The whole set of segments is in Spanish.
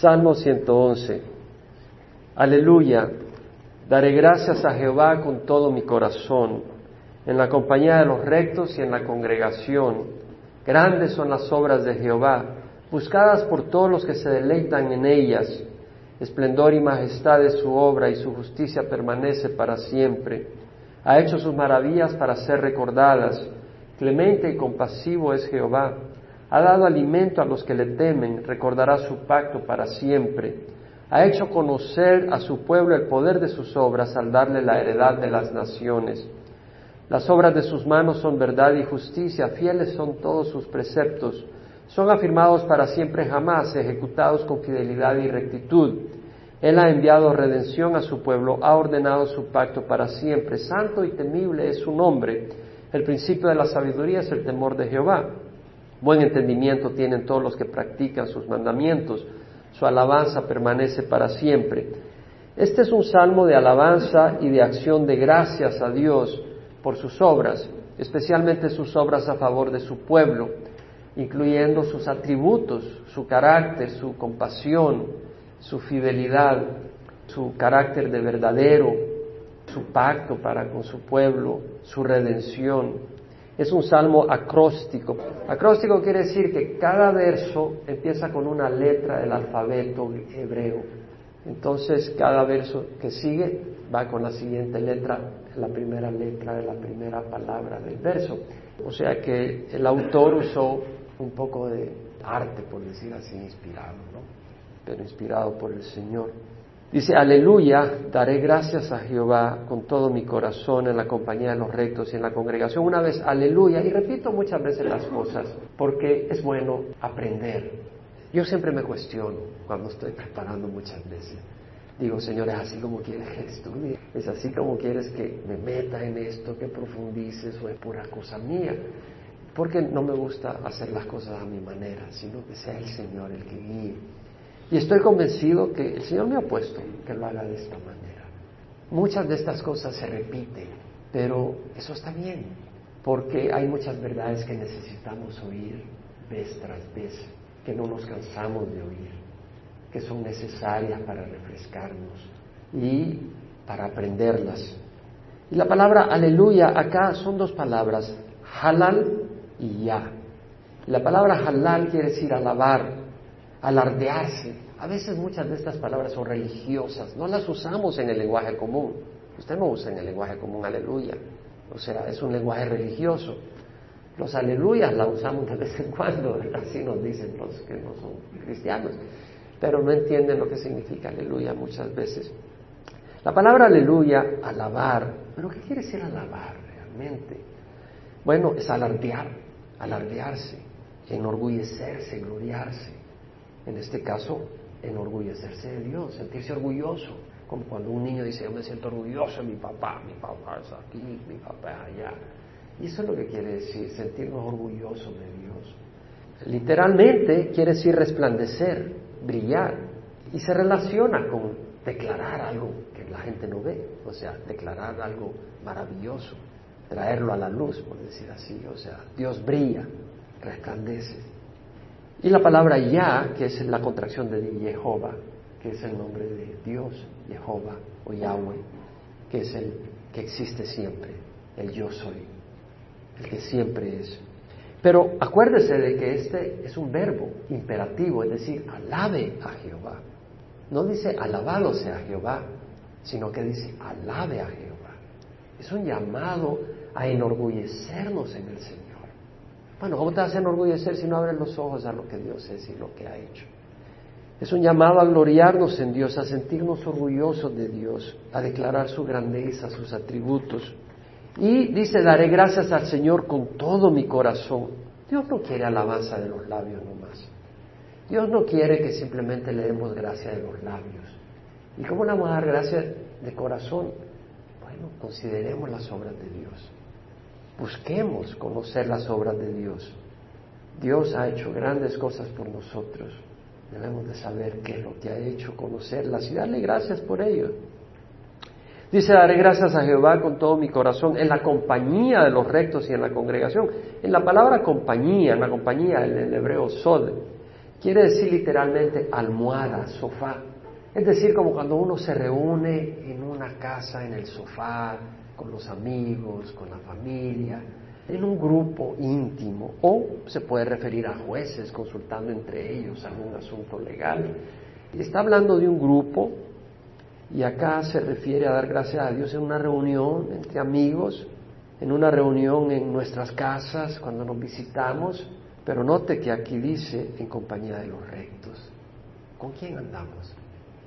Salmo 111. Aleluya. Daré gracias a Jehová con todo mi corazón, en la compañía de los rectos y en la congregación. Grandes son las obras de Jehová, buscadas por todos los que se deleitan en ellas. Esplendor y majestad es su obra y su justicia permanece para siempre. Ha hecho sus maravillas para ser recordadas. Clemente y compasivo es Jehová ha dado alimento a los que le temen, recordará su pacto para siempre. Ha hecho conocer a su pueblo el poder de sus obras al darle la heredad de las naciones. Las obras de sus manos son verdad y justicia, fieles son todos sus preceptos. Son afirmados para siempre jamás, ejecutados con fidelidad y rectitud. Él ha enviado redención a su pueblo, ha ordenado su pacto para siempre. Santo y temible es su nombre. El principio de la sabiduría es el temor de Jehová. Buen entendimiento tienen todos los que practican sus mandamientos. Su alabanza permanece para siempre. Este es un salmo de alabanza y de acción de gracias a Dios por sus obras, especialmente sus obras a favor de su pueblo, incluyendo sus atributos, su carácter, su compasión, su fidelidad, su carácter de verdadero, su pacto para con su pueblo, su redención. Es un salmo acróstico. Acróstico quiere decir que cada verso empieza con una letra del alfabeto hebreo. Entonces, cada verso que sigue va con la siguiente letra, la primera letra de la primera palabra del verso. O sea que el autor usó un poco de arte, por decir así, inspirado, ¿no? Pero inspirado por el Señor. Dice, aleluya, daré gracias a Jehová con todo mi corazón en la compañía de los rectos y en la congregación. Una vez, aleluya, y repito muchas veces las cosas porque es bueno aprender. Yo siempre me cuestiono cuando estoy preparando muchas veces. Digo, Señor, es así como quieres que estudie, es así como quieres que me meta en esto, que profundices o es pura cosa mía. Porque no me gusta hacer las cosas a mi manera, sino que sea el Señor el que guíe. Y estoy convencido que el Señor me ha puesto que lo haga de esta manera. Muchas de estas cosas se repiten, pero eso está bien, porque hay muchas verdades que necesitamos oír vez tras vez, que no nos cansamos de oír, que son necesarias para refrescarnos y para aprenderlas. Y la palabra aleluya acá son dos palabras, halal y ya. La palabra halal quiere decir alabar, alardearse. A veces muchas de estas palabras son religiosas, no las usamos en el lenguaje común. Usted no usa en el lenguaje común aleluya, o sea, es un lenguaje religioso. Los aleluyas la usamos de vez en cuando, así nos dicen los que no son cristianos, pero no entienden lo que significa aleluya muchas veces. La palabra aleluya, alabar, pero ¿qué quiere decir alabar realmente? Bueno, es alardear, alardearse, enorgullecerse, gloriarse en este caso, enorgullecerse de Dios, sentirse orgulloso, como cuando un niño dice, yo me siento orgulloso de mi papá, mi papá es aquí, mi papá es allá. Y eso es lo que quiere decir, sentirnos orgullosos de Dios. Literalmente quiere decir resplandecer, brillar, y se relaciona con declarar algo que la gente no ve, o sea, declarar algo maravilloso, traerlo a la luz, por decir así, o sea, Dios brilla, resplandece. Y la palabra ya, que es la contracción de Jehová, que es el nombre de Dios, Jehová o Yahweh, que es el que existe siempre, el yo soy, el que siempre es. Pero acuérdese de que este es un verbo imperativo, es decir, alabe a Jehová. No dice alabado sea Jehová, sino que dice alabe a Jehová. Es un llamado a enorgullecernos en el Señor. Bueno, ¿cómo te vas a enorgullecer si no abres los ojos a lo que Dios es y lo que ha hecho? Es un llamado a gloriarnos en Dios, a sentirnos orgullosos de Dios, a declarar su grandeza, sus atributos. Y dice, daré gracias al Señor con todo mi corazón. Dios no quiere alabanza de los labios nomás. Dios no quiere que simplemente le demos gracia de los labios. ¿Y cómo le vamos a dar gracia de corazón? Bueno, consideremos las obras de Dios. Busquemos conocer las obras de Dios. Dios ha hecho grandes cosas por nosotros. Debemos de saber qué es lo que ha hecho, conocerlas y darle gracias por ello. Dice, daré gracias a Jehová con todo mi corazón en la compañía de los rectos y en la congregación. En la palabra compañía, en la compañía, en el hebreo sod, quiere decir literalmente almohada, sofá. Es decir, como cuando uno se reúne en una casa, en el sofá, con los amigos, con la familia, en un grupo íntimo, o se puede referir a jueces consultando entre ellos algún asunto legal. Está hablando de un grupo, y acá se refiere a dar gracias a Dios en una reunión entre amigos, en una reunión en nuestras casas, cuando nos visitamos, pero note que aquí dice en compañía de los rectos. ¿Con quién andamos?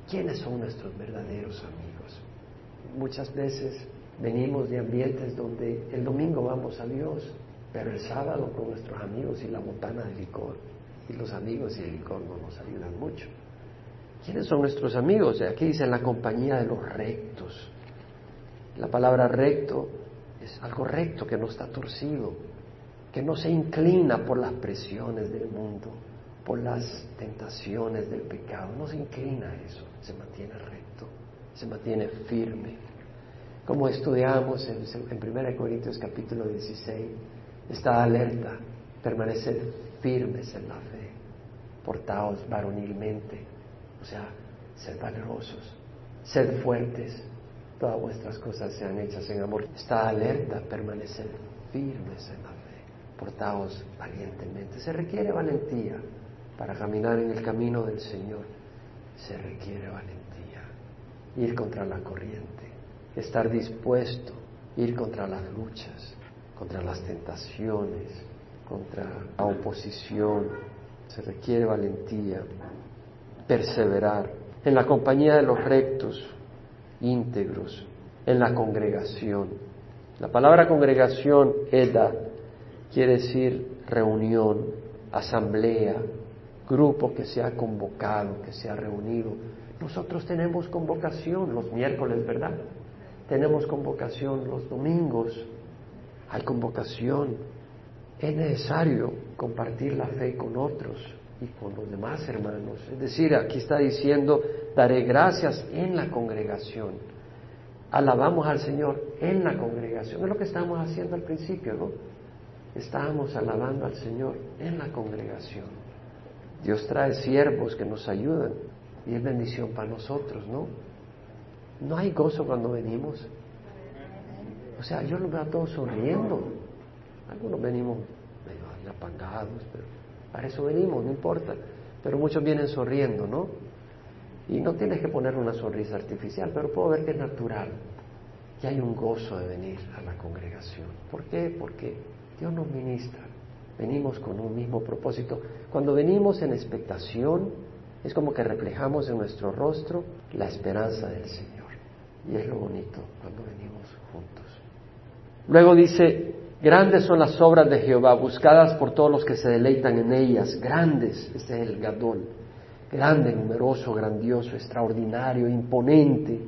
¿Quiénes son nuestros verdaderos amigos? Muchas veces venimos de ambientes donde el domingo vamos a Dios, pero el sábado con nuestros amigos y la botana de licor. Y los amigos y el licor no nos ayudan mucho. ¿Quiénes son nuestros amigos? Aquí dice la compañía de los rectos. La palabra recto es algo recto que no está torcido, que no se inclina por las presiones del mundo, por las tentaciones del pecado, no se inclina a eso, se mantiene recto, se mantiene firme. Como estudiamos en, en 1 Corintios capítulo 16, está alerta, permaneced firmes en la fe, portaos varonilmente, o sea, sed valerosos, sed fuertes, todas vuestras cosas sean hechas en amor. Está alerta, permaneced firmes en la fe portaos valientemente. Se requiere valentía para caminar en el camino del Señor. Se requiere valentía. Ir contra la corriente, estar dispuesto, ir contra las luchas, contra las tentaciones, contra la oposición. Se requiere valentía, perseverar en la compañía de los rectos, íntegros, en la congregación. La palabra congregación, Eda, quiere decir reunión, asamblea, grupo que se ha convocado, que se ha reunido. Nosotros tenemos convocación los miércoles, ¿verdad? Tenemos convocación los domingos, hay convocación. Es necesario compartir la fe con otros y con los demás hermanos. Es decir, aquí está diciendo, daré gracias en la congregación. Alabamos al Señor en la congregación. Es lo que estamos haciendo al principio, ¿no? estábamos alabando al Señor en la congregación. Dios trae siervos que nos ayudan y es bendición para nosotros, ¿no? No hay gozo cuando venimos. O sea, yo los veo a todos sonriendo. Algunos venimos medio apagados, pero para eso venimos, no importa. Pero muchos vienen sonriendo, ¿no? Y no tienes que poner una sonrisa artificial, pero puedo ver que es natural. Y hay un gozo de venir a la congregación. ¿Por qué? Porque Dios nos ministra. Venimos con un mismo propósito. Cuando venimos en expectación, es como que reflejamos en nuestro rostro la esperanza del Señor. Y es lo bonito cuando venimos juntos. Luego dice, grandes son las obras de Jehová, buscadas por todos los que se deleitan en ellas. Grandes, es el Gadol. Grande, numeroso, grandioso, extraordinario, imponente.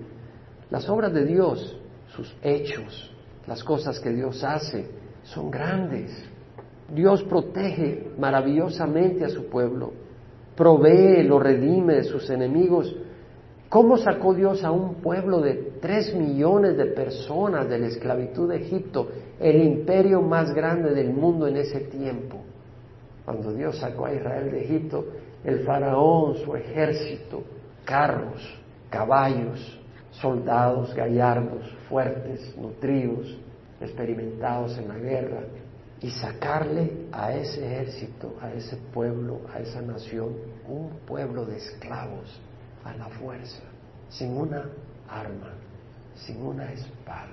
Las obras de Dios, sus hechos, las cosas que Dios hace, son grandes. Dios protege maravillosamente a su pueblo, provee, lo redime de sus enemigos. ¿Cómo sacó Dios a un pueblo de tres millones de personas de la esclavitud de Egipto, el imperio más grande del mundo en ese tiempo? Cuando Dios sacó a Israel de Egipto, el faraón, su ejército, carros, caballos, soldados gallardos, fuertes, nutridos, experimentados en la guerra, y sacarle a ese ejército, a ese pueblo, a esa nación, un pueblo de esclavos a la fuerza, sin una arma, sin una espada.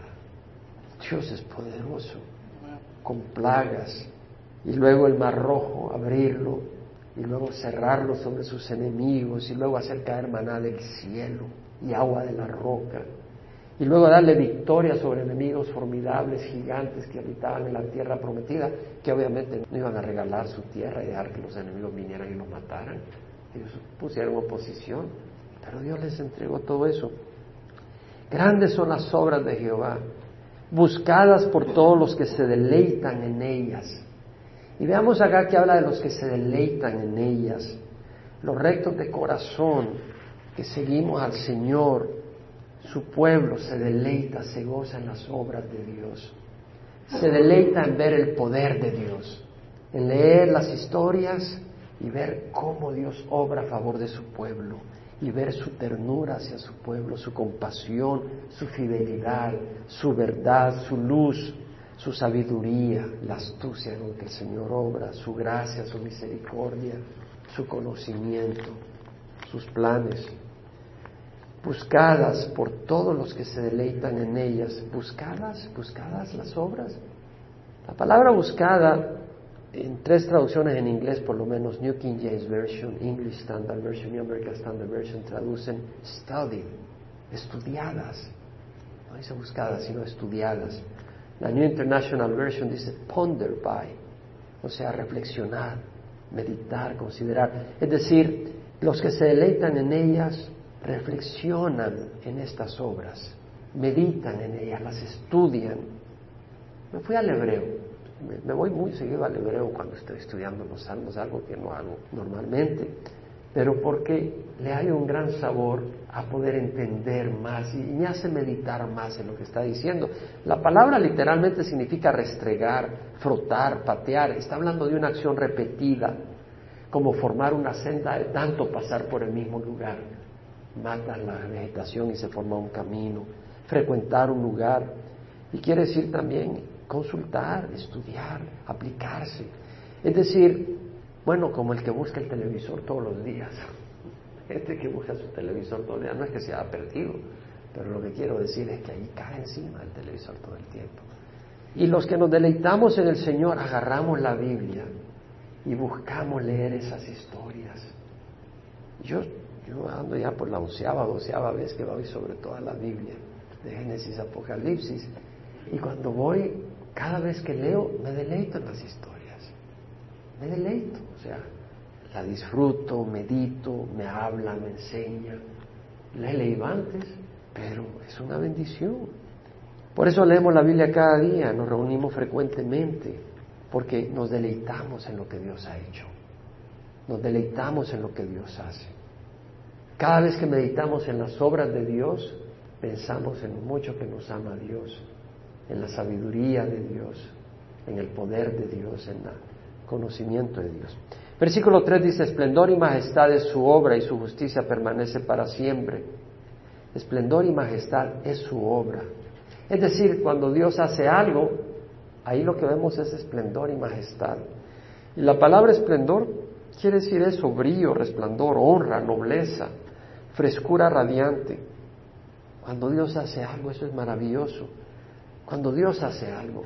Dios es poderoso, con plagas, y luego el mar rojo, abrirlo, y luego cerrarlo sobre sus enemigos, y luego hacer caer maná del cielo y agua de la roca, y luego darle victoria sobre enemigos formidables, gigantes que habitaban en la tierra prometida, que obviamente no iban a regalar su tierra y dejar que los enemigos vinieran y los mataran. Ellos pusieron oposición, pero Dios les entregó todo eso. Grandes son las obras de Jehová, buscadas por todos los que se deleitan en ellas. Y veamos acá que habla de los que se deleitan en ellas, los rectos de corazón, que seguimos al Señor, su pueblo se deleita, se goza en las obras de Dios. Se deleita en ver el poder de Dios, en leer las historias y ver cómo Dios obra a favor de su pueblo y ver su ternura hacia su pueblo, su compasión, su fidelidad, su verdad, su luz, su sabiduría, la astucia lo que el Señor obra, su gracia, su misericordia, su conocimiento, sus planes, buscadas por todos los que se deleitan en ellas, buscadas, buscadas las obras. La palabra buscada en tres traducciones en inglés, por lo menos New King James Version, English Standard Version y American Standard Version traducen study, estudiadas. No dice buscadas, sino estudiadas. La New International Version dice ponder by, o sea, reflexionar, meditar, considerar. Es decir, los que se deleitan en ellas reflexionan en estas obras, meditan en ellas, las estudian. Me fui al hebreo me, voy muy seguido al hebreo cuando estoy estudiando los salmos, algo que no hago normalmente, pero porque le hay un gran sabor a poder entender más y, me hace meditar más en lo que está diciendo. La palabra literalmente significa restregar, frotar, patear, está hablando de una acción repetida, como formar una senda de tanto pasar por el mismo lugar. Matas la vegetación y se forma un camino, frecuentar un lugar. Y quiere decir también consultar, estudiar, aplicarse. Es decir, bueno, como el que busca el televisor todos los días. Gente que busca su televisor todos los días, no es que se haya perdido, pero lo que quiero decir es que ahí cae encima del televisor todo el tiempo. Y los que nos deleitamos en el Señor, agarramos la Biblia y buscamos leer esas historias. Yo, yo ando ya por la onceava, doceava vez que voy sobre toda la Biblia, de Génesis, Apocalipsis, y cuando voy cada vez que leo me deleito en las historias, me deleito, o sea, la disfruto, medito, me habla, me enseña, la he leído antes, pero es una bendición. Por eso leemos la Biblia cada día, nos reunimos frecuentemente, porque nos deleitamos en lo que Dios ha hecho, nos deleitamos en lo que Dios hace. Cada vez que meditamos en las obras de Dios, pensamos en mucho que nos ama Dios en la sabiduría de Dios, en el poder de Dios, en el conocimiento de Dios. Versículo 3 dice, esplendor y majestad es su obra y su justicia permanece para siempre. Esplendor y majestad es su obra. Es decir, cuando Dios hace algo, ahí lo que vemos es esplendor y majestad. Y la palabra esplendor quiere decir eso, brillo, resplandor, honra, nobleza, frescura radiante. Cuando Dios hace algo, eso es maravilloso cuando Dios hace algo.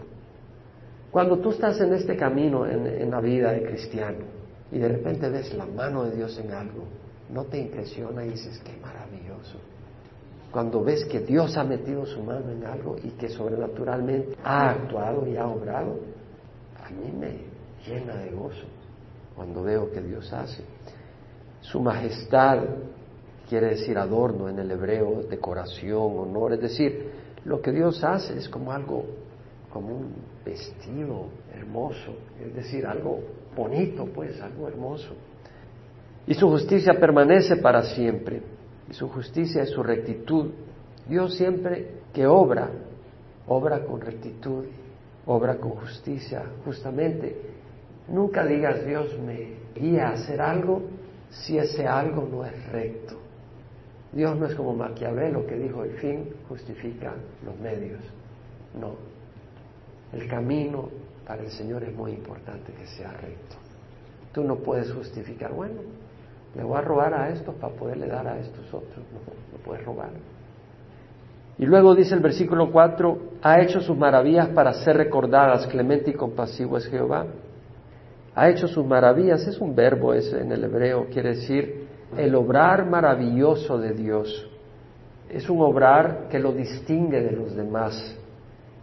Cuando tú estás en este camino en, la vida de cristiano y de repente ves la mano de Dios en algo, no te impresiona y dices, qué maravilloso. Cuando ves que Dios ha metido su mano en algo y que sobrenaturalmente ha actuado y ha obrado, a mí me llena de gozo cuando veo que Dios hace. Su majestad quiere decir adorno en el hebreo, decoración, honor, es decir, lo que Dios hace es como algo, como un vestido hermoso, es decir, algo bonito, pues, algo hermoso. Y su justicia permanece para siempre, y su justicia es su rectitud. Dios siempre que obra, obra con rectitud, obra con justicia, justamente. Nunca digas, Dios me guía a hacer algo si ese algo no es recto. Dios no es como Maquiavelo que dijo el fin justifica los medios. No. El camino para el Señor es muy importante que sea recto. Tú no puedes justificar, bueno, le voy a robar a estos para poderle dar a estos otros. No, no puedes robar. Y luego dice el versículo 4, ha hecho sus maravillas para ser recordadas, clemente y compasivo es Jehová. Ha hecho sus maravillas, es un verbo ese en el hebreo, quiere decir el obrar maravilloso de Dios. Es un obrar que lo distingue de los demás.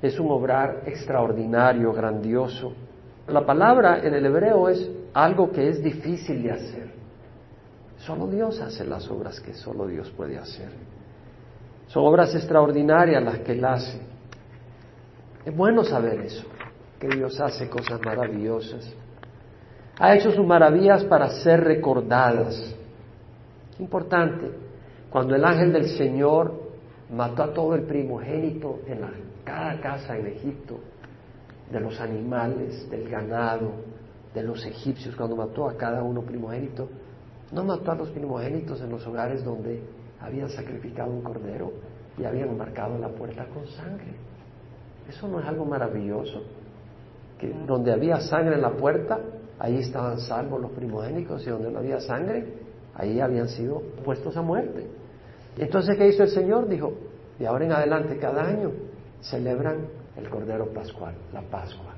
Es un obrar extraordinario, grandioso. La palabra en el hebreo es algo que es difícil de hacer. Solo Dios hace las obras que solo Dios puede hacer. Son obras extraordinarias las que Él hace. Es bueno saber eso, que Dios hace cosas maravillosas. Ha hecho sus maravillas para ser recordadas. Importante, cuando el ángel del Señor mató a todo el primogénito en cada casa en Egipto, de los animales, del ganado, de los egipcios cuando mató a cada uno primogénito. No mató a los primogénitos en los hogares donde habían sacrificado un cordero y habían marcado la puerta con sangre. Eso no es algo maravilloso. Que donde había sangre en la puerta, ahí estaban salvos los primogénitos y donde no había sangre, ahí habían sido puestos a muerte. Entonces, ¿qué hizo el Señor? Dijo, de ahora en adelante, cada año celebran el Cordero Pascual, la Pascua,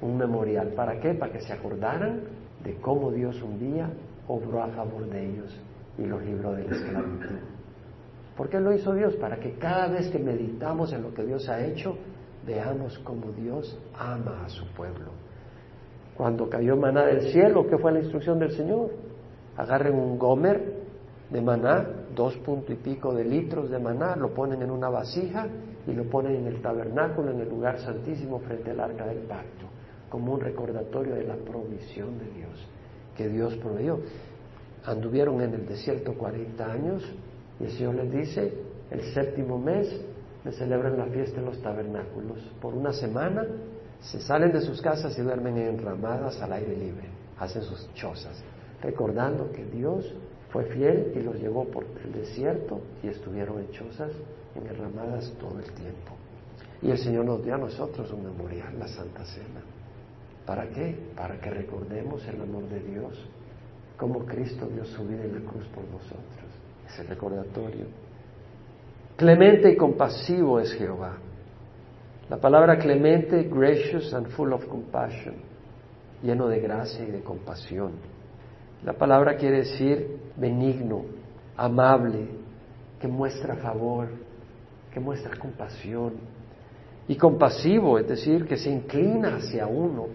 un memorial. ¿Para qué? Para que se acordaran de cómo Dios un día obró a favor de ellos y los libró de la esclavitud. ¿Por qué lo hizo Dios? Para que cada vez que meditamos en lo que Dios ha hecho, veamos cómo Dios ama a su pueblo. Cuando cayó maná del cielo, ¿qué fue la instrucción del Señor? Agarren un gomer de maná, dos punto y pico de litros de maná, lo ponen en una vasija y lo ponen en el tabernáculo, en el lugar santísimo frente al arca del pacto, como un recordatorio de la provisión de Dios, que Dios proveyó. Anduvieron en el desierto 40 años y el Señor les dice, el séptimo mes me celebran la fiesta en los tabernáculos. Por una semana se salen de sus casas y duermen en ramadas al aire libre, hacen sus chozas, recordando que Dios fue fiel y los llevó por el desierto y estuvieron en chozas enramadas todo el tiempo. Y el Señor nos dio a nosotros un memorial, la Santa Cena. ¿Para qué? Para que recordemos el amor de Dios, como Cristo dio su vida en la cruz por nosotros. Es el recordatorio. Clemente y compasivo es Jehová. La palabra clemente, gracious and full of compassion, lleno de gracia y de compasión. La palabra quiere decir benigno, amable, que muestra favor, que muestra compasión. Y compasivo, es decir, que se inclina hacia uno,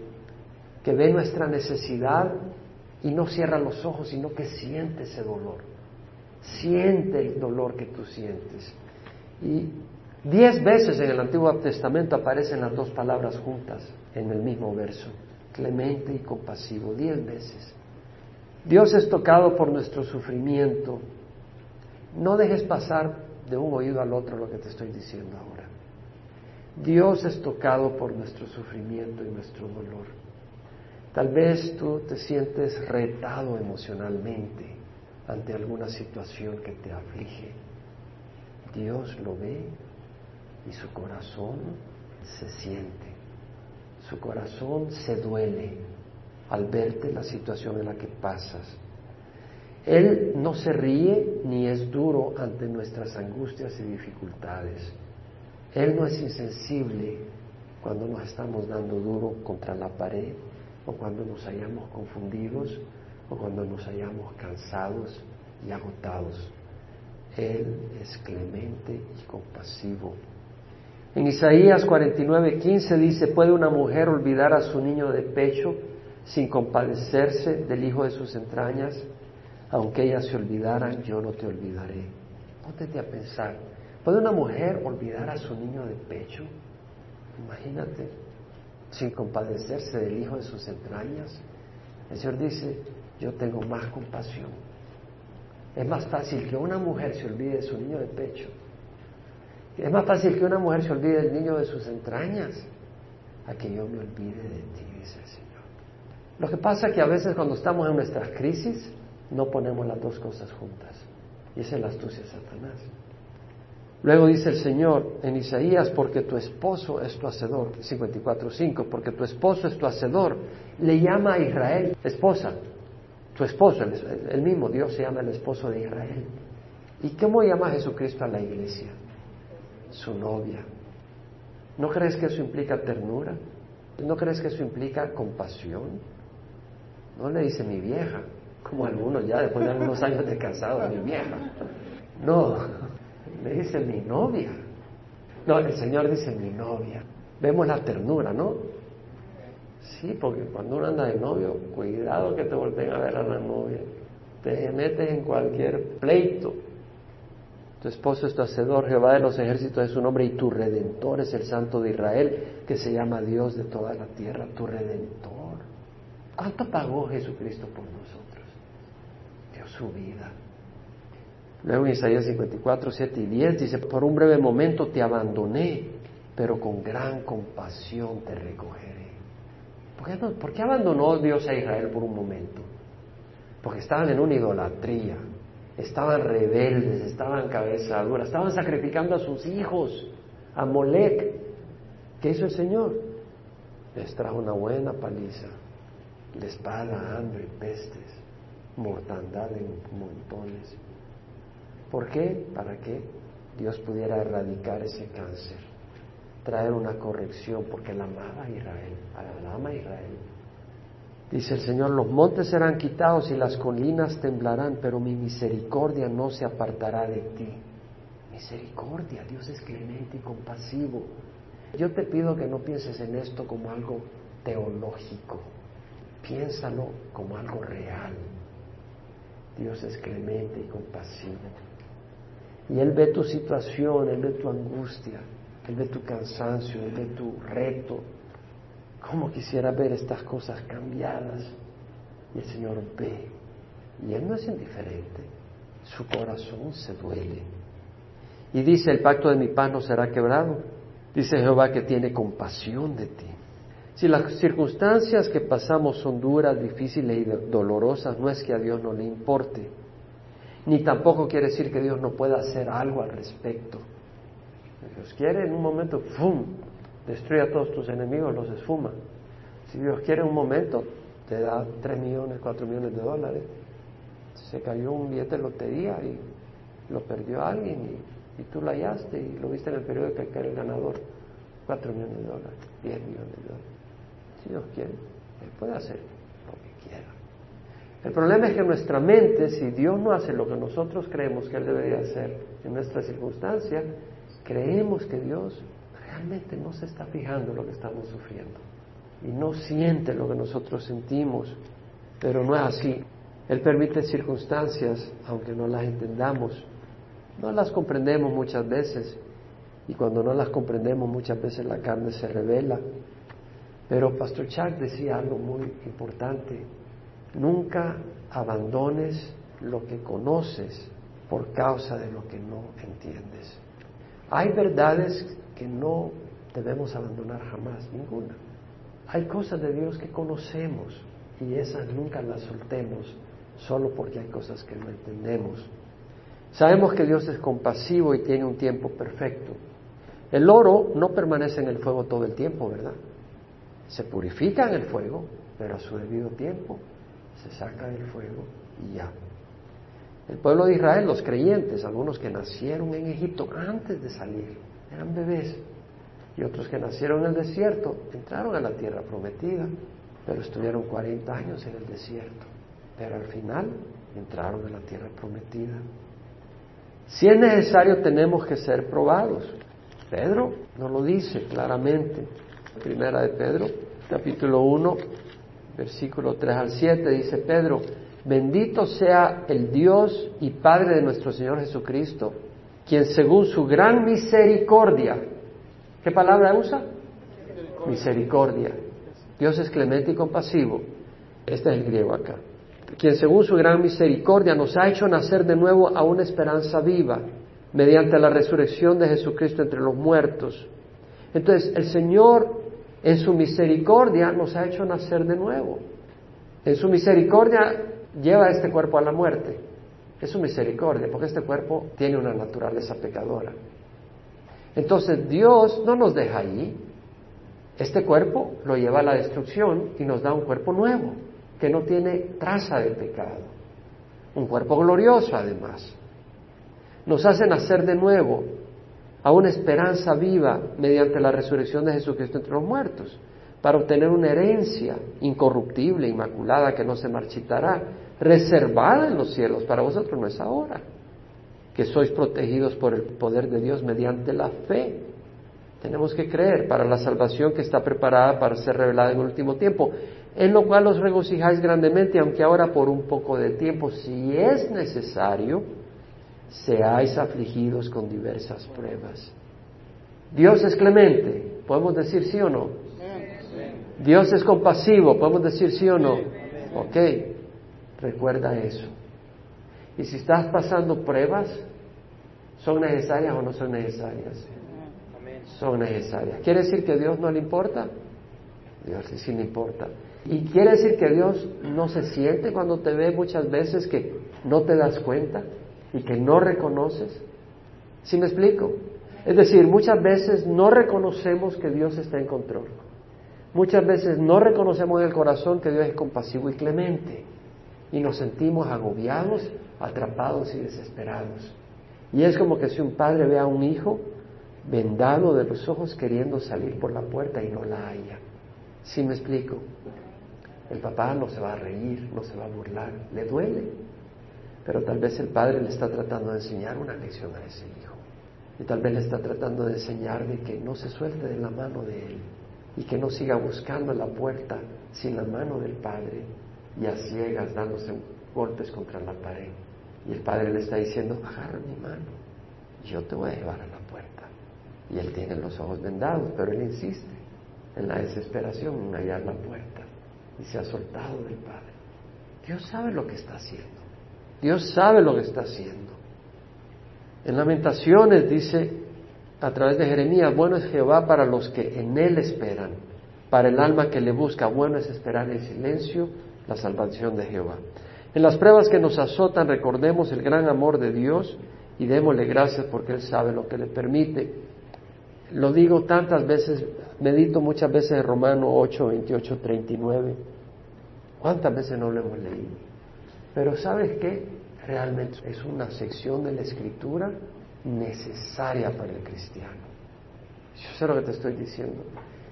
que ve nuestra necesidad y no cierra los ojos, sino que siente ese dolor. Siente el dolor que tú sientes. Y diez veces en el Antiguo Testamento aparecen las dos palabras juntas en el mismo verso, clemente y compasivo, diez veces. Dios es tocado por nuestro sufrimiento. No dejes pasar de un oído al otro lo que te estoy diciendo ahora. Dios es tocado por nuestro sufrimiento y nuestro dolor. Tal vez tú te sientes retado emocionalmente ante alguna situación que te aflige. Dios lo ve y su corazón se siente, su corazón se duele al verte la situación en la que pasas. Él no se ríe ni es duro ante nuestras angustias y dificultades. Él no es insensible cuando nos estamos dando duro contra la pared o cuando nos hayamos confundidos o cuando nos hayamos cansados y agotados. Él es clemente y compasivo. En Isaías 49, 15 dice, ¿puede una mujer olvidar a su niño de pecho sin compadecerse del hijo de sus entrañas? Aunque ellas se olvidaran, yo no te olvidaré. Póntete a pensar, ¿puede una mujer olvidar a su niño de pecho? Imagínate, sin compadecerse del hijo de sus entrañas. El Señor dice, yo tengo más compasión. Es más fácil que una mujer se olvide de su niño de pecho. Es más fácil que una mujer se olvide del niño de sus entrañas a que yo me olvide de ti, dice el Señor. Lo que pasa es que a veces cuando estamos en nuestras crisis no ponemos las dos cosas juntas. Y esa es la astucia de Satanás. Luego dice el Señor en Isaías, porque tu esposo es tu hacedor, 54.5, porque tu esposo es tu hacedor, le llama a Israel esposa, tu esposo, el, mismo Dios se llama el esposo de Israel. ¿Y cómo llama a Jesucristo a la iglesia? Su novia. ¿No crees que eso implica ternura? ¿No crees que eso implica compasión? No le dice mi vieja, como algunos ya después de algunos años de casado, mi vieja. No, le dice mi novia. No, el Señor dice mi novia. Vemos la ternura, ¿no? Sí, porque cuando uno anda de novio, cuidado que te volteen a ver a la novia. Te metes en cualquier pleito. Tu esposo es tu hacedor, Jehová de los ejércitos es su nombre y tu redentor es el Santo de Israel, que se llama Dios de toda la tierra, tu redentor. ¿Cuánto pagó Jesucristo por nosotros? Dio su vida. Luego en Isaías 54, 7 y 10 dice, por un breve momento te abandoné, pero con gran compasión te recogeré. ¿Por qué, ¿Por qué abandonó Dios a Israel por un momento? Porque estaban en una idolatría, estaban rebeldes, estaban cabeza dura, estaban sacrificando a sus hijos, a Molec. ¿Qué hizo el Señor? Les trajo una buena paliza, de espada, hambre, pestes, mortandad en montones. ¿Por qué? Para que Dios pudiera erradicar ese cáncer, traer una corrección, porque la amaba a Israel, la ama a Israel. Dice el Señor, los montes serán quitados y las colinas temblarán, pero mi misericordia no se apartará de ti. Misericordia, Dios es clemente y compasivo. Yo te pido que no pienses en esto como algo teológico, piénsalo como algo real. Dios es clemente y compasivo. Y Él ve tu situación, Él ve tu angustia, Él ve tu cansancio, Él ve tu reto. ¿Cómo quisiera ver estas cosas cambiadas? Y el Señor ve. Y Él no es indiferente. Su corazón se duele. Y dice, el pacto de mi paz no será quebrado. Dice Jehová que tiene compasión de ti. Si las circunstancias que pasamos son duras, difíciles y dolorosas, no es que a Dios no le importe ni tampoco quiere decir que Dios no pueda hacer algo al respecto. Dios quiere en un momento, ¡fum!, destruye a todos tus enemigos, los esfuma. Si Dios quiere un momento, te da 3 millones, 4 millones de dólares. Se cayó un billete de lotería y lo perdió alguien y, tú lo hallaste y lo viste en el periódico que era el ganador. 4 millones de dólares, 10 millones de dólares. Si Dios quiere, Él puede hacer lo que quiera. El problema es que nuestra mente, si Dios no hace lo que nosotros creemos que Él debería hacer en nuestra circunstancia, creemos que Dios realmente no se está fijando lo que estamos sufriendo y no siente lo que nosotros sentimos, pero no es así. Él permite circunstancias, aunque no las entendamos, no las comprendemos muchas veces y cuando no las comprendemos muchas veces la carne se revela. Pero Pastor Chuck decía algo muy importante Nunca abandones lo que conoces por causa de lo que no entiendes. Hay verdades que no debemos abandonar jamás, ninguna. Hay cosas de Dios que conocemos y esas nunca las soltemos solo porque hay cosas que no entendemos. Sabemos que Dios es compasivo y tiene un tiempo perfecto. El oro no permanece en el fuego todo el tiempo, ¿verdad? Se purifica en el fuego, pero a su debido tiempo se saca del fuego y ya. El pueblo de Israel, los creyentes, algunos que nacieron en Egipto antes de salir, eran bebés, y otros que nacieron en el desierto, entraron a la tierra prometida, pero estuvieron 40 años en el desierto, pero al final entraron a la tierra prometida. Si es necesario, tenemos que ser probados. Pedro nos lo dice claramente. Primera de Pedro, capítulo 1, versículo 3 al 7, dice Pedro, bendito sea el Dios y Padre de nuestro Señor Jesucristo, quien según su gran misericordia, ¿qué palabra usa? Misericordia. Dios es clemente y compasivo. Este es el griego acá. Quien según su gran misericordia nos ha hecho nacer de nuevo a una esperanza viva mediante la resurrección de Jesucristo entre los muertos. Entonces, el Señor en su misericordia nos ha hecho nacer de nuevo. En su misericordia lleva este cuerpo a la muerte. Es su misericordia, porque este cuerpo tiene una naturaleza pecadora. Entonces Dios no nos deja ahí. Este cuerpo lo lleva a la destrucción y nos da un cuerpo nuevo, que no tiene traza de pecado. Un cuerpo glorioso además. Nos hace nacer de nuevo a una esperanza viva mediante la resurrección de Jesucristo entre los muertos, para obtener una herencia incorruptible, inmaculada, que no se marchitará, reservada en los cielos. Para vosotros no es ahora, que sois protegidos por el poder de Dios mediante la fe. Tenemos que creer para la salvación que está preparada para ser revelada en el último tiempo, en lo cual os regocijáis grandemente, aunque ahora por un poco de tiempo, si es necesario, seáis afligidos con diversas pruebas. Dios es clemente, podemos decir sí o no. Dios es compasivo, podemos decir sí o no. Ok, recuerda eso. Y si estás pasando pruebas, ¿son necesarias o no son necesarias? Son necesarias. ¿Quiere decir que a Dios no le importa? Dios sí, sí le importa. Y quiere decir que Dios no se siente cuando te ve muchas veces que no te das cuenta y que no reconoces. ¿Sí me explico? Es decir, muchas veces no reconocemos que Dios está en control. Muchas veces no reconocemos en el corazón que Dios es compasivo y clemente. Y nos sentimos agobiados, atrapados y desesperados. Y es como que si un padre ve a un hijo vendado de los ojos queriendo salir por la puerta y no la haya. ¿Sí me explico? El papá no se va a reír, no se va a burlar, le duele. Pero tal vez el padre le está tratando de enseñar una lección a ese hijo. Y tal vez le está tratando de enseñar de que no se suelte de la mano de él y que no siga buscando la puerta sin la mano del padre y a ciegas dándose golpes contra la pared. Y el padre le está diciendo, agarra mi mano, yo te voy a llevar a la puerta. Y él tiene los ojos vendados, pero él insiste en la desesperación en hallar la puerta y se ha soltado del Padre. Dios sabe lo que está haciendo. Dios sabe lo que está haciendo. En Lamentaciones dice a través de Jeremías, bueno es Jehová para los que en Él esperan, para el alma que le busca, bueno es esperar en silencio la salvación de Jehová. En las pruebas que nos azotan recordemos el gran amor de Dios y démosle gracias porque Él sabe lo que le permite. Lo digo tantas veces, medito muchas veces en Romano 8, 28, 39. ¿Cuántas veces no lo hemos leído? Pero ¿sabes qué? Realmente es una sección de la escritura necesaria para el cristiano. Yo sé lo que te estoy diciendo.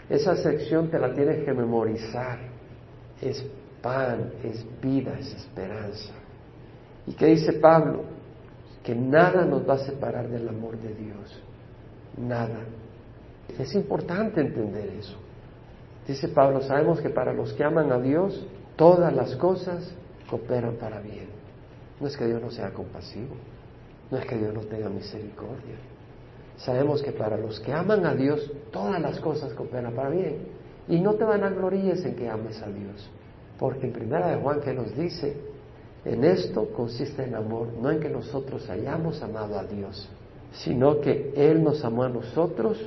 Esa sección te la tienes que memorizar. Es pan, es vida, es esperanza. ¿Y qué dice Pablo? Que nada nos va a separar del amor de Dios. Nada. Es importante entender eso. Dice Pablo, sabemos que para los que aman a Dios, todas las cosas cooperan para bien. No es que Dios no sea compasivo, no es que Dios no tenga misericordia. Sabemos que para los que aman a Dios, todas las cosas cooperan para bien. Y no te van a gloríes en que ames a Dios. Porque en primera de Juan que nos dice, en esto consiste el amor, no en que nosotros hayamos amado a Dios, sino que Él nos amó a nosotros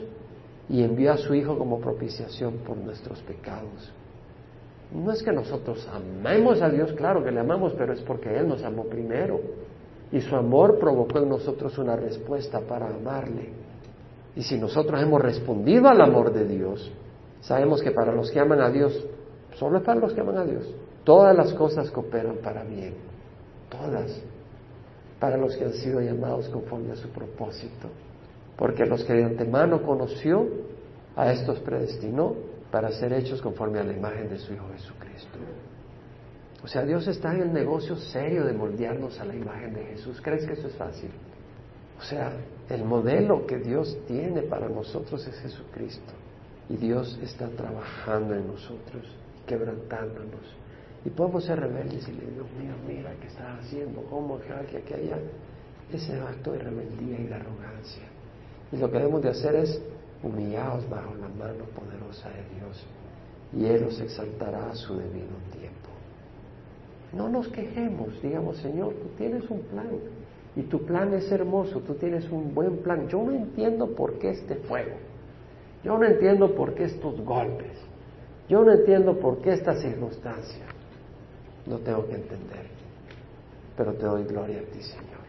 y envió a su Hijo como propiciación por nuestros pecados. No es que nosotros amemos a Dios, claro que le amamos, pero es porque Él nos amó primero. Y su amor provocó en nosotros una respuesta para amarle. Y si nosotros hemos respondido al amor de Dios, sabemos que para los que aman a Dios, solo es para los que aman a Dios, todas las cosas cooperan para bien. Todas. Para los que han sido llamados conforme a su propósito porque los que de antemano conoció, a estos predestinó para ser hechos conforme a la imagen de su Hijo Jesucristo. O sea, Dios está en el negocio serio de moldearnos a la imagen de Jesús. ¿Crees que eso es fácil? O sea, el modelo que Dios tiene para nosotros es Jesucristo. Y Dios está trabajando en nosotros, quebrantándonos. Y podemos ser rebeldes y decirle, Dios mío, mira qué está haciendo, cómo que aquí haya ese acto de rebeldía y de arrogancia. Y lo que debemos de hacer es humillados bajo la mano poderosa de Dios y Él os exaltará a su debido tiempo. No nos quejemos, digamos, Señor, tú tienes un plan y tu plan es hermoso, tú tienes un buen plan. Yo no entiendo por qué este fuego, yo no entiendo por qué estos golpes, yo no entiendo por qué esta circunstancia. No tengo que entender, pero te doy gloria a ti, Señor.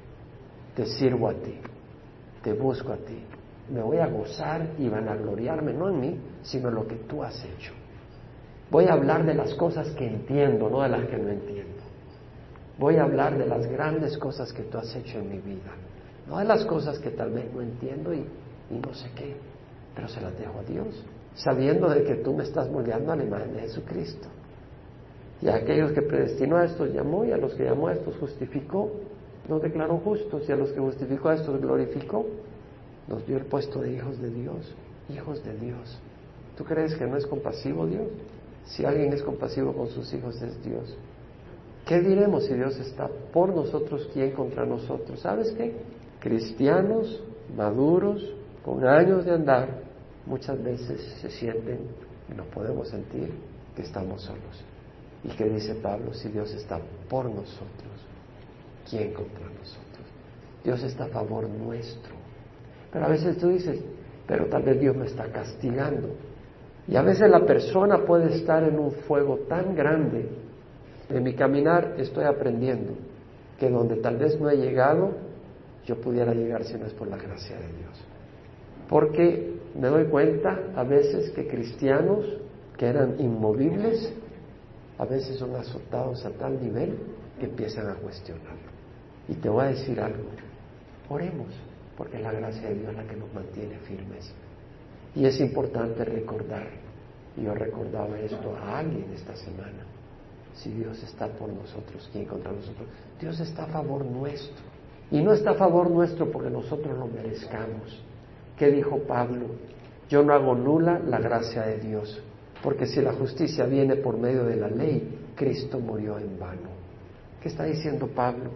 Te sirvo a ti te busco a ti. Me voy a gozar y van a gloriarme, no en mí, sino en lo que tú has hecho. Voy a hablar de las cosas que entiendo, no de las que no entiendo. Voy a hablar de las grandes cosas que tú has hecho en mi vida, no de las cosas que tal vez no entiendo y, no sé qué, pero se las dejo a Dios, sabiendo de que tú me estás moldeando a la imagen de Jesucristo. Y a aquellos que predestinó a estos llamó y a los que llamó a estos justificó nos declaró justos y a los que justificó a estos glorificó. Nos dio el puesto de hijos de Dios, hijos de Dios. ¿Tú crees que no es compasivo Dios? Si alguien es compasivo con sus hijos es Dios. ¿Qué diremos si Dios está por nosotros, quién contra nosotros? ¿Sabes qué? Cristianos maduros, con años de andar, muchas veces se sienten, y nos podemos sentir, que estamos solos. ¿Y qué dice Pablo? Si Dios está por nosotros, ¿quién contra nosotros? Dios está a favor nuestro. Pero a veces tú dices, pero tal vez Dios me está castigando. Y a veces la persona puede estar en un fuego tan grande. En mi caminar estoy aprendiendo que donde tal vez no he llegado, yo pudiera llegar si no es por la gracia de Dios. Porque me doy cuenta a veces que cristianos que eran inmovibles, a veces son azotados a tal nivel que empiezan a cuestionar. Y te voy a decir algo, oremos, porque es la gracia de Dios la que nos mantiene firmes. Y es importante recordar, yo recordaba esto a alguien esta semana, si Dios está por nosotros, ¿quién contra nosotros? Dios está a favor nuestro. Y no está a favor nuestro porque nosotros lo merezcamos. ¿Qué dijo Pablo? Yo no hago nula la gracia de Dios, porque si la justicia viene por medio de la ley, Cristo murió en vano. ¿Qué está diciendo Pablo?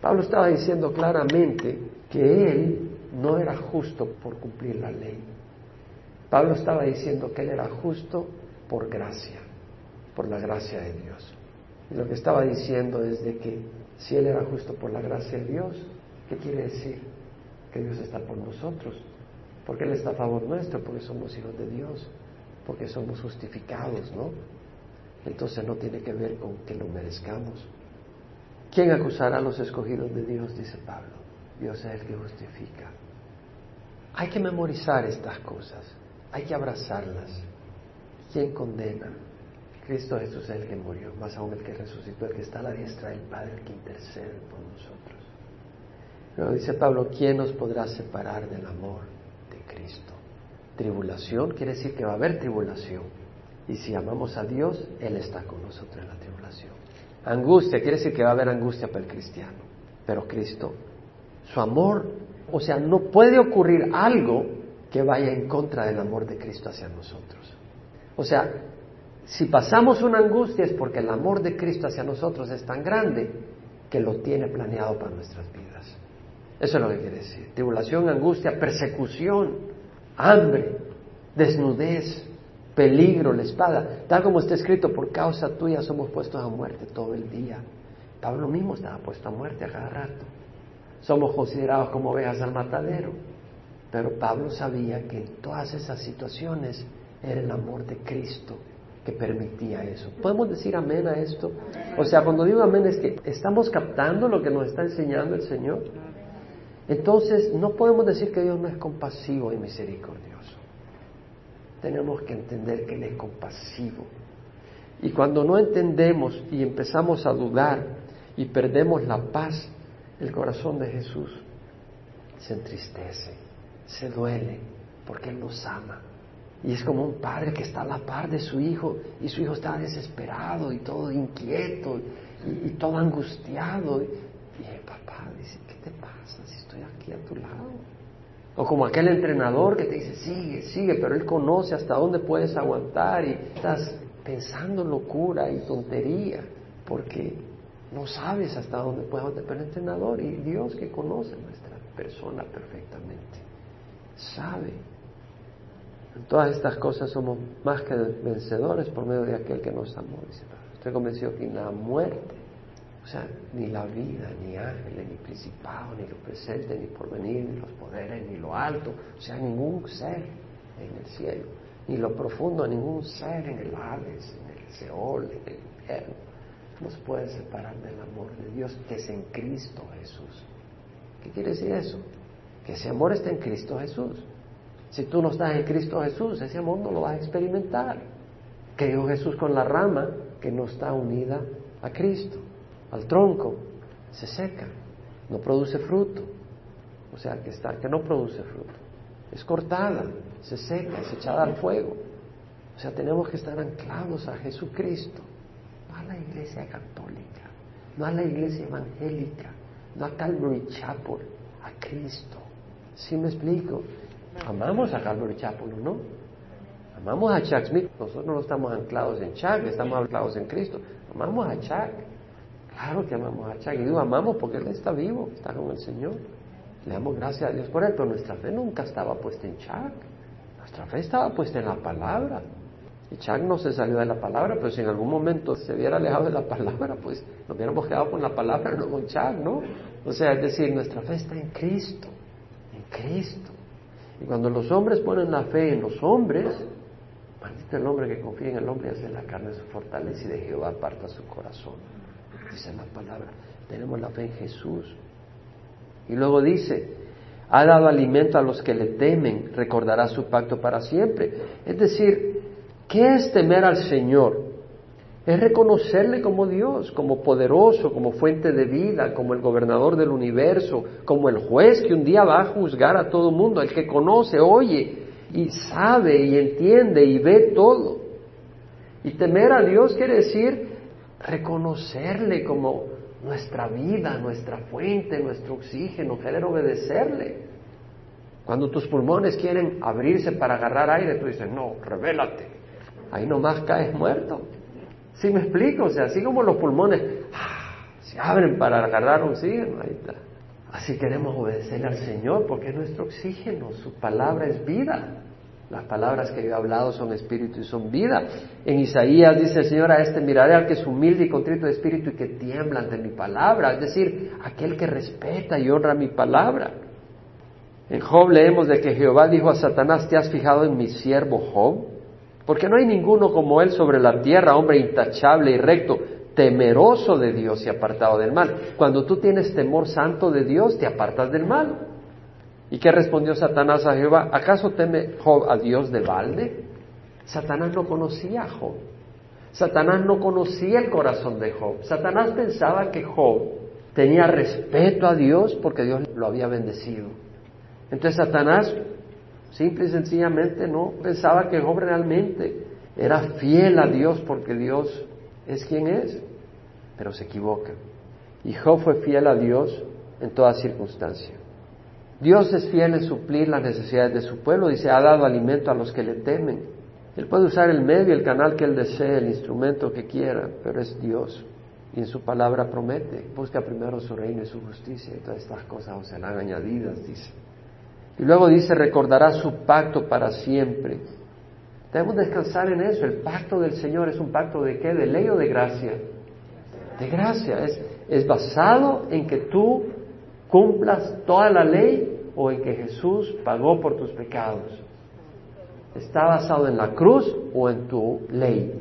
Pablo estaba diciendo claramente que él no era justo por cumplir la ley. Pablo estaba diciendo que él era justo por gracia, por la gracia de Dios. Y lo que estaba diciendo es de que si él era justo por la gracia de Dios, ¿qué quiere decir? Que Dios está por nosotros, porque Él está a favor nuestro, porque somos hijos de Dios, porque somos justificados, ¿no? Entonces no tiene que ver con que lo merezcamos. ¿Quién acusará a los escogidos de Dios? Dice Pablo. Dios es el que justifica. Hay que memorizar estas cosas, hay que abrazarlas. ¿Quién condena? Cristo Jesús es el que murió, más aún el que resucitó, el que está a la diestra del Padre, el que intercede por nosotros. Pero dice Pablo, ¿quién nos podrá separar del amor de Cristo? Tribulación quiere decir que va a haber tribulación. Y si amamos a Dios, Él está con nosotros en la tribulación. Angustia quiere decir que va a haber angustia para el cristiano. Pero Cristo, su amor, o sea, no puede ocurrir algo que vaya en contra del amor de Cristo hacia nosotros. O sea, si pasamos una angustia es porque el amor de Cristo hacia nosotros es tan grande que lo tiene planeado para nuestras vidas. Eso es lo que quiere decir. Tribulación, angustia, persecución, hambre, desnudez, peligro, la espada. Tal como está escrito, por causa tuya somos puestos a muerte todo el día. Pablo mismo estaba puesto a muerte a cada rato. Somos considerados como ovejas al matadero. Pero Pablo sabía que en todas esas situaciones era el amor de Cristo que permitía eso. ¿Podemos decir amén a esto? O sea, cuando digo amén es que estamos captando lo que nos está enseñando el Señor. Entonces, no podemos decir que Dios no es compasivo y misericordioso. Tenemos que entender que Él es compasivo. Y cuando no entendemos y empezamos a dudar y perdemos la paz, el corazón de Jesús se entristece, se duele, porque Él nos ama. Y es como un padre que está a la par de su hijo y su hijo está desesperado y todo inquieto y, todo angustiado. Y, el papá dice, ¿qué te pasa si estoy aquí a tu lado? O como aquel entrenador que te dice, sigue, sigue, pero él conoce hasta dónde puedes aguantar y estás pensando locura y tontería porque no sabes hasta dónde puedes aguantar. Pero el entrenador y Dios que conoce nuestra persona perfectamente, sabe en todas estas cosas somos más que vencedores por medio de aquel que nos amó. Dice Estoy convencido que la muerte, o sea, ni la vida, ni ángeles, ni principado, ni lo presente, ni porvenir, ni los poderes, ni lo alto, o sea, ningún ser en el cielo, ni lo profundo, ningún ser en el Hades, en el Seol, en el infierno, no se puede separar del amor de Dios que es en Cristo Jesús. ¿Qué quiere decir eso? Que ese amor está en Cristo Jesús. Si tú no estás en Cristo Jesús, ese amor no lo vas a experimentar. Creo Jesús con la rama que no está unida a Cristo, al tronco, se seca, no produce fruto. O sea, que, está, que no produce fruto. Es cortada, se seca, es echada al fuego. O sea, tenemos que estar anclados a Jesucristo, no a la iglesia católica, no a la iglesia evangélica, no a Calvary Chapel, a Cristo. ¿Sí me explico? Amamos a Calvary Chapel, ¿no? Amamos a Chuck Smith. Nosotros no estamos anclados en Chuck, estamos anclados en Cristo. Amamos a Chuck. Claro que amamos a Chuck. Y digo amamos porque Él está vivo, está con el Señor. Le damos gracias a Dios por Él, pero nuestra fe nunca estaba puesta en Chuck. Nuestra fe estaba puesta en la palabra. Y Chuck no se salió de la palabra, pero si en algún momento se hubiera alejado de la palabra, pues nos hubiéramos quedado con la palabra, no con Chuck, ¿no? O sea, es decir, nuestra fe está en Cristo, Cristo. Y cuando los hombres ponen la fe en los hombres, Maldito el hombre que confía en el hombre y hace la carne su fortaleza y de Jehová aparta su corazón. Dice la palabra. Tenemos la fe en Jesús. Y luego dice, ha dado alimento a los que le temen, recordará su pacto para siempre. Es decir, ¿qué es temer al Señor? Es reconocerle como Dios, como poderoso, como fuente de vida, como el gobernador del universo, como el juez que un día va a juzgar a todo mundo, el que conoce, oye y sabe y entiende y ve todo. Y temer a Dios quiere decir reconocerle como nuestra vida, nuestra fuente, nuestro oxígeno, querer obedecerle. Cuando tus pulmones quieren abrirse para agarrar aire, tú dices, no, revélate. Ahí nomás caes muerto. ¿Sí me explico? O sea, así como los pulmones ah, se abren para agarrar oxígeno, ahí. Así queremos obedecerle al Señor porque es nuestro oxígeno, su palabra es vida. Las palabras que yo he hablado son espíritu y son vida. En Isaías dice el Señor a este miraré al que es humilde y contrito de espíritu y que tiembla ante mi palabra, es decir, aquel que respeta y honra mi palabra. En Job leemos de que Jehová dijo a Satanás, ¿te has fijado en mi siervo Job? Porque no hay ninguno como él sobre la tierra, hombre intachable y recto, temeroso de Dios y apartado del mal. Cuando tú tienes temor santo de Dios, te apartas del mal. ¿Y qué respondió Satanás a Jehová? ¿Acaso teme Job a Dios de balde? Satanás no conocía a Job. Satanás no conocía el corazón de Job. Satanás pensaba que Job tenía respeto a Dios porque Dios lo había bendecido. Entonces Satanás simple y sencillamente no pensaba que Job realmente era fiel a Dios porque Dios es quien es, pero se equivoca. Y Job fue fiel a Dios en toda circunstancia. Dios es fiel en suplir las necesidades de su pueblo y se ha dado alimento a los que le temen. Él puede usar el medio, el canal que él desee, el instrumento que quiera, pero es Dios. Y en su palabra promete, busca primero su reino y su justicia y todas estas cosas os serán añadidas, dice. Y luego dice, recordará su pacto para siempre. Debemos descansar en eso. El pacto del Señor es un pacto de qué? ¿De ley o de gracia? De gracia. Es, es basado en que tú cumplas toda la ley o en que Jesús pagó por tus pecados. ¿Está basado en la cruz o en tu ley?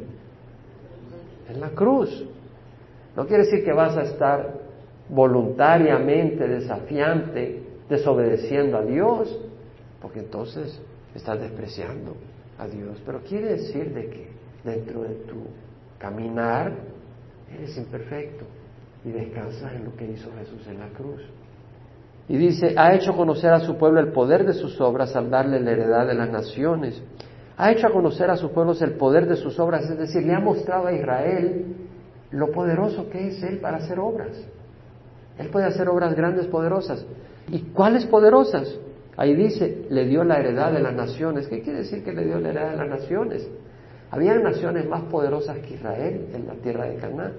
En la cruz. No quiere decir que vas a estar voluntariamente desafiante, desobedeciendo a Dios, porque entonces estás despreciando a Dios. Pero quiere decir de que dentro de tu caminar eres imperfecto y descansas en lo que hizo Jesús en la cruz. Y dice, ha hecho conocer a su pueblo el poder de sus obras al darle la heredad de las naciones. Ha hecho conocer a sus pueblos el poder de sus obras, es decir, le ha mostrado a Israel lo poderoso que es Él para hacer obras. Él puede hacer obras grandes, poderosas. ¿Y cuáles poderosas? Ahí dice, le dio la heredad de las naciones. ¿Qué quiere decir que le dio la heredad de las naciones? Habían naciones más poderosas que Israel en la tierra de Canaán.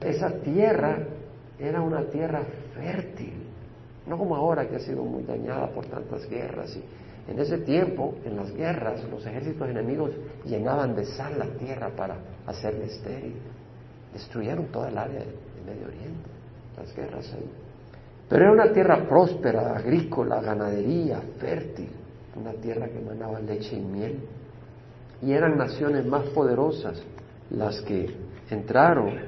Esa tierra era una tierra fértil no como ahora que ha sido muy dañada por tantas guerras. Y en ese tiempo, en las guerras, los ejércitos enemigos llenaban de sal la tierra para hacerla estéril. Destruyeron toda el área del Medio Oriente, las guerras ahí. Pero era una tierra próspera, agrícola, ganadería, fértil, una tierra que mandaba leche y miel. Y eran naciones más poderosas las que entraron.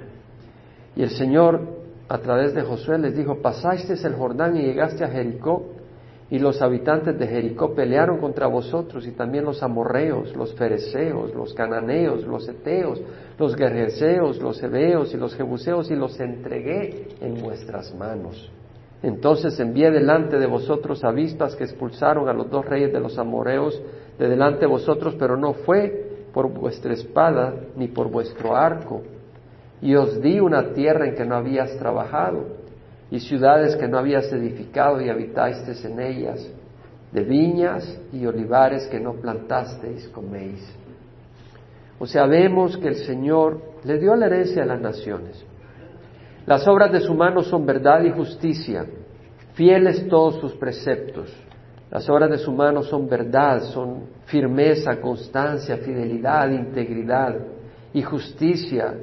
Y el Señor a través de Josué les dijo, pasaste el Jordán y llegaste a Jericó, y los habitantes de Jericó pelearon contra vosotros, y también los amorreos, los fereceos, los cananeos, los eteos, los gergeseos, los hebeos y los jebuseos, y los entregué en vuestras manos. Entonces envié delante de vosotros avispas que expulsaron a los dos reyes de los amorreos de delante de vosotros, pero no fue por vuestra espada ni por vuestro arco, y os di una tierra en que no habías trabajado, y ciudades que no habías edificado y habitasteis en ellas, de viñas y olivares que no plantasteis, coméis. O sea, vemos que el Señor le dio la herencia a las naciones. Las obras de su mano son verdad y justicia, fieles todos sus preceptos. Las obras de su mano son verdad, son firmeza, constancia, fidelidad, integridad y justicia,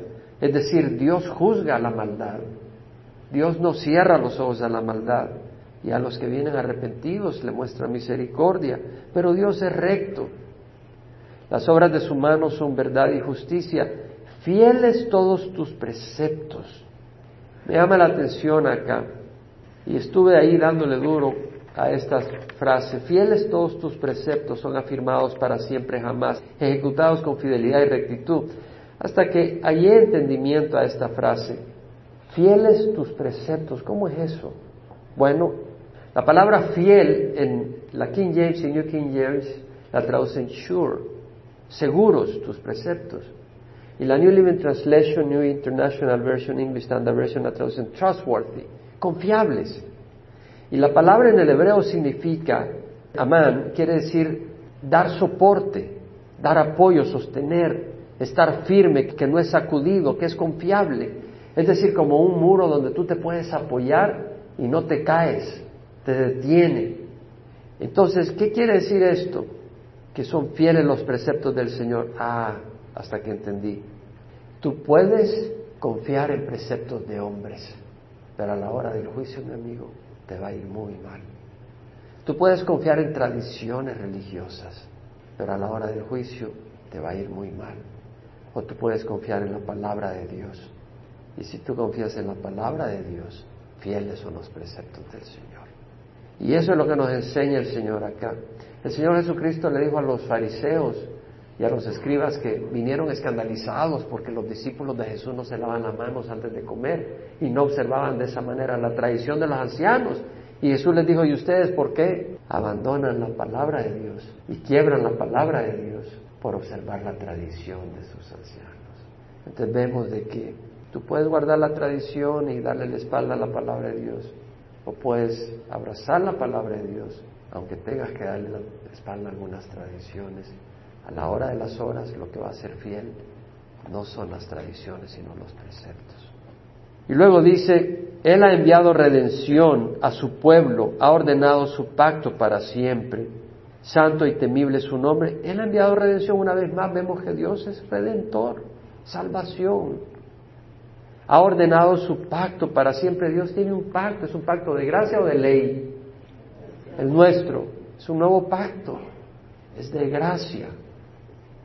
es decir, Dios juzga la maldad. Dios no cierra los ojos a la maldad. Y a los que vienen arrepentidos le muestra misericordia. Pero Dios es recto. Las obras de su mano son verdad y justicia. Fieles todos tus preceptos. Me llama la atención acá. Y estuve ahí dándole duro a esta frase. Fieles todos tus preceptos son afirmados para siempre jamás, ejecutados con fidelidad y rectitud. Hasta que hallé entendimiento a esta frase. Fieles tus preceptos. ¿Cómo es eso? Bueno, la palabra fiel en la King James y New King James la traducen sure, seguros tus preceptos. Y la New Living Translation, New International Version, English Standard Version la traducen trustworthy, confiables. Y la palabra en el hebreo significa, amán, quiere decir dar soporte, dar apoyo, sostener, estar firme, que no es sacudido, que es confiable. Es decir, como un muro donde tú te puedes apoyar y no te caes, te detiene. Entonces, ¿qué quiere decir esto? Que son fieles los preceptos del Señor. Ah, hasta que entendí. Tú puedes confiar en preceptos de hombres, pero a la hora del juicio, mi amigo, te va a ir muy mal. Tú puedes confiar en tradiciones religiosas, pero a la hora del juicio te va a ir muy mal. O tú puedes confiar en la palabra de Dios. Y si tú confías en la palabra de Dios, fieles son los preceptos del Señor. Y eso es lo que nos enseña el Señor acá. El Señor Jesucristo le dijo a los fariseos y a los escribas que vinieron escandalizados porque los discípulos de Jesús no se lavan las manos antes de comer y no observaban de esa manera la tradición de los ancianos. Y Jesús les dijo, ¿y ustedes por qué abandonan la palabra de Dios y quiebran la palabra de Dios por observar la tradición de sus ancianos? Entonces vemos de que tú puedes guardar la tradición y darle la espalda a la palabra de Dios, o puedes abrazar la palabra de Dios, aunque tengas que darle la espalda a algunas tradiciones. A la hora de las horas lo que va a ser fiel no son las tradiciones, sino los preceptos. Y luego dice, Él ha enviado redención a su pueblo, ha ordenado su pacto para siempre. Santo y temible su nombre. Él ha enviado redención. Una vez más vemos que Dios es redentor, salvación ha ordenado su pacto para siempre. Dios tiene un pacto, es un pacto de gracia o de ley. El nuestro es un nuevo pacto, es de gracia,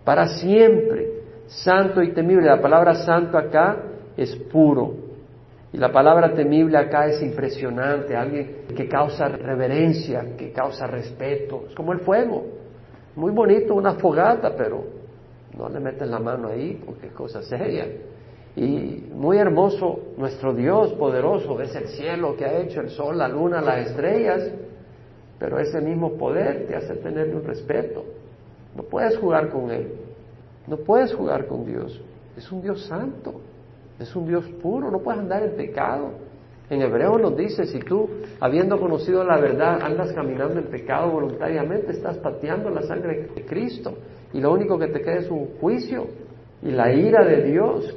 para siempre, santo y temible. La palabra santo acá es puro. Y la palabra temible acá es impresionante, alguien que causa reverencia, que causa respeto. Es como el fuego. Muy bonito una fogata, pero no le metes la mano ahí porque es cosa seria. Y muy hermoso nuestro Dios poderoso, es el cielo que ha hecho el sol, la luna, las estrellas, pero ese mismo poder te hace tenerle un respeto. No puedes jugar con Él, no puedes jugar con Dios. Es un Dios santo, es un Dios puro, no puedes andar en pecado. En hebreo nos dice, si tú, habiendo conocido la verdad, andas caminando en pecado voluntariamente, estás pateando la sangre de Cristo y lo único que te queda es un juicio y la ira de Dios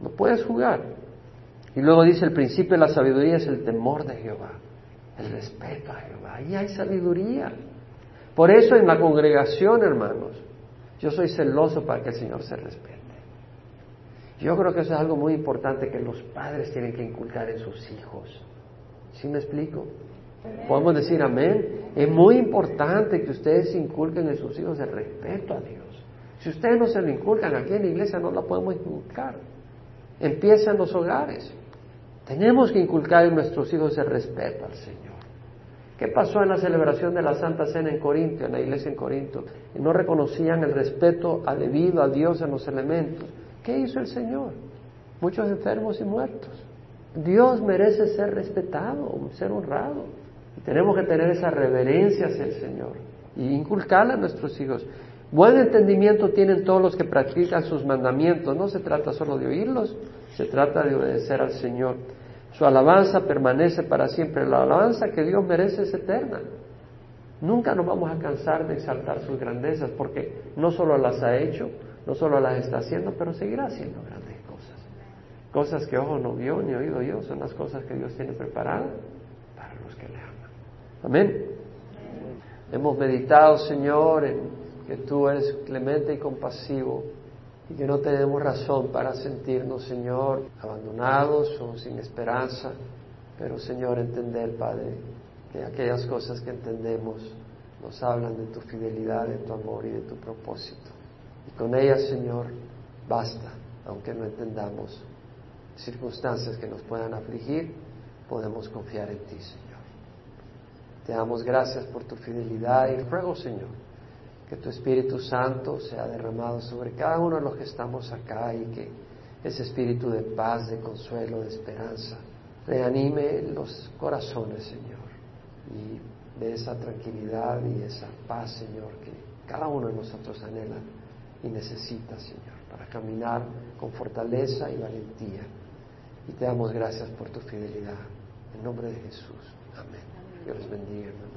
no puedes jugar. Y luego dice, el principio de la sabiduría es el temor de Jehová, el respeto a Jehová. Ahí hay sabiduría. Por eso en la congregación, hermanos, yo soy celoso para que el Señor se respete. Yo creo que eso es algo muy importante que los padres tienen que inculcar en sus hijos. ¿Sí me explico? Podemos decir amén. Es muy importante que ustedes inculquen en sus hijos el respeto a Dios. Si ustedes no se lo inculcan aquí en la iglesia, no lo podemos inculcar empieza en los hogares. Tenemos que inculcar en nuestros hijos el respeto al Señor. ¿Qué pasó en la celebración de la Santa Cena en Corinto, en la iglesia en Corinto? No reconocían el respeto debido a Dios en los elementos. ¿Qué hizo el Señor? Muchos enfermos y muertos. Dios merece ser respetado, ser honrado. Y tenemos que tener esa reverencia hacia el Señor y inculcarla a nuestros hijos. Buen entendimiento tienen todos los que practican sus mandamientos. No se trata solo de oírlos, se trata de obedecer al Señor. Su alabanza permanece para siempre. La alabanza que Dios merece es eterna. Nunca nos vamos a cansar de exaltar sus grandezas porque no solo las ha hecho, no solo las está haciendo, pero seguirá haciendo grandes cosas. Cosas que ojo no vio ni oído yo, son las cosas que Dios tiene preparadas para los que le aman. Amén. Hemos meditado, Señor, en que tú eres clemente y compasivo y que no tenemos razón para sentirnos, Señor, abandonados o sin esperanza, pero Señor, entender, Padre, que aquellas cosas que entendemos nos hablan de tu fidelidad, de tu amor y de tu propósito. Y con ellas, Señor, basta, aunque no entendamos circunstancias que nos puedan afligir, podemos confiar en ti, Señor. Te damos gracias por tu fidelidad y ruego, Señor, que tu Espíritu Santo sea derramado sobre cada uno de los que estamos acá y que ese espíritu de paz, de consuelo, de esperanza, reanime los corazones, Señor, y de esa tranquilidad y esa paz, Señor, que cada uno de nosotros anhela y necesita, Señor, para caminar con fortaleza y valentía. Y te damos gracias por tu fidelidad. En nombre de Jesús. Amén. Dios les bendiga, hermanos.